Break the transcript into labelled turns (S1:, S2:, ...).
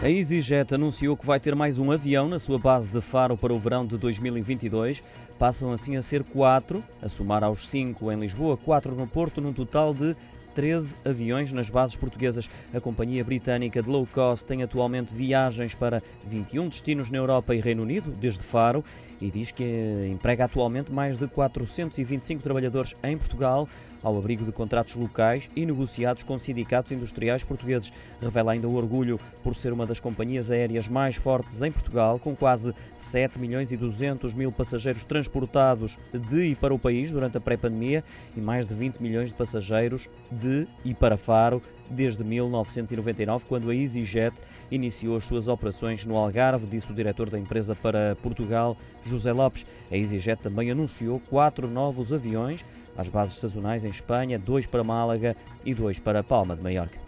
S1: A EasyJet anunciou que vai ter mais um avião na sua base de Faro para o verão de 2022. Passam assim a ser quatro, a somar aos cinco em Lisboa, quatro no Porto, num total de 13 aviões nas bases portuguesas. A companhia britânica de low cost tem atualmente viagens para 21 destinos na Europa e Reino Unido, desde Faro, e diz que emprega atualmente mais de 425 trabalhadores em Portugal, ao abrigo de contratos locais e negociados com sindicatos industriais portugueses. Revela ainda o orgulho por ser uma das companhias aéreas mais fortes em Portugal, com quase 7 milhões e 200 mil passageiros transportados de e para o país durante a pré-pandemia e mais de 20 milhões de passageiros de e para Faro desde 1999, quando a EasyJet iniciou as suas operações no Algarve, disse o diretor da empresa para Portugal, José Lopes. A EasyJet também anunciou quatro novos aviões às bases sazonais em Espanha, dois para Málaga e dois para Palma de Maiorca.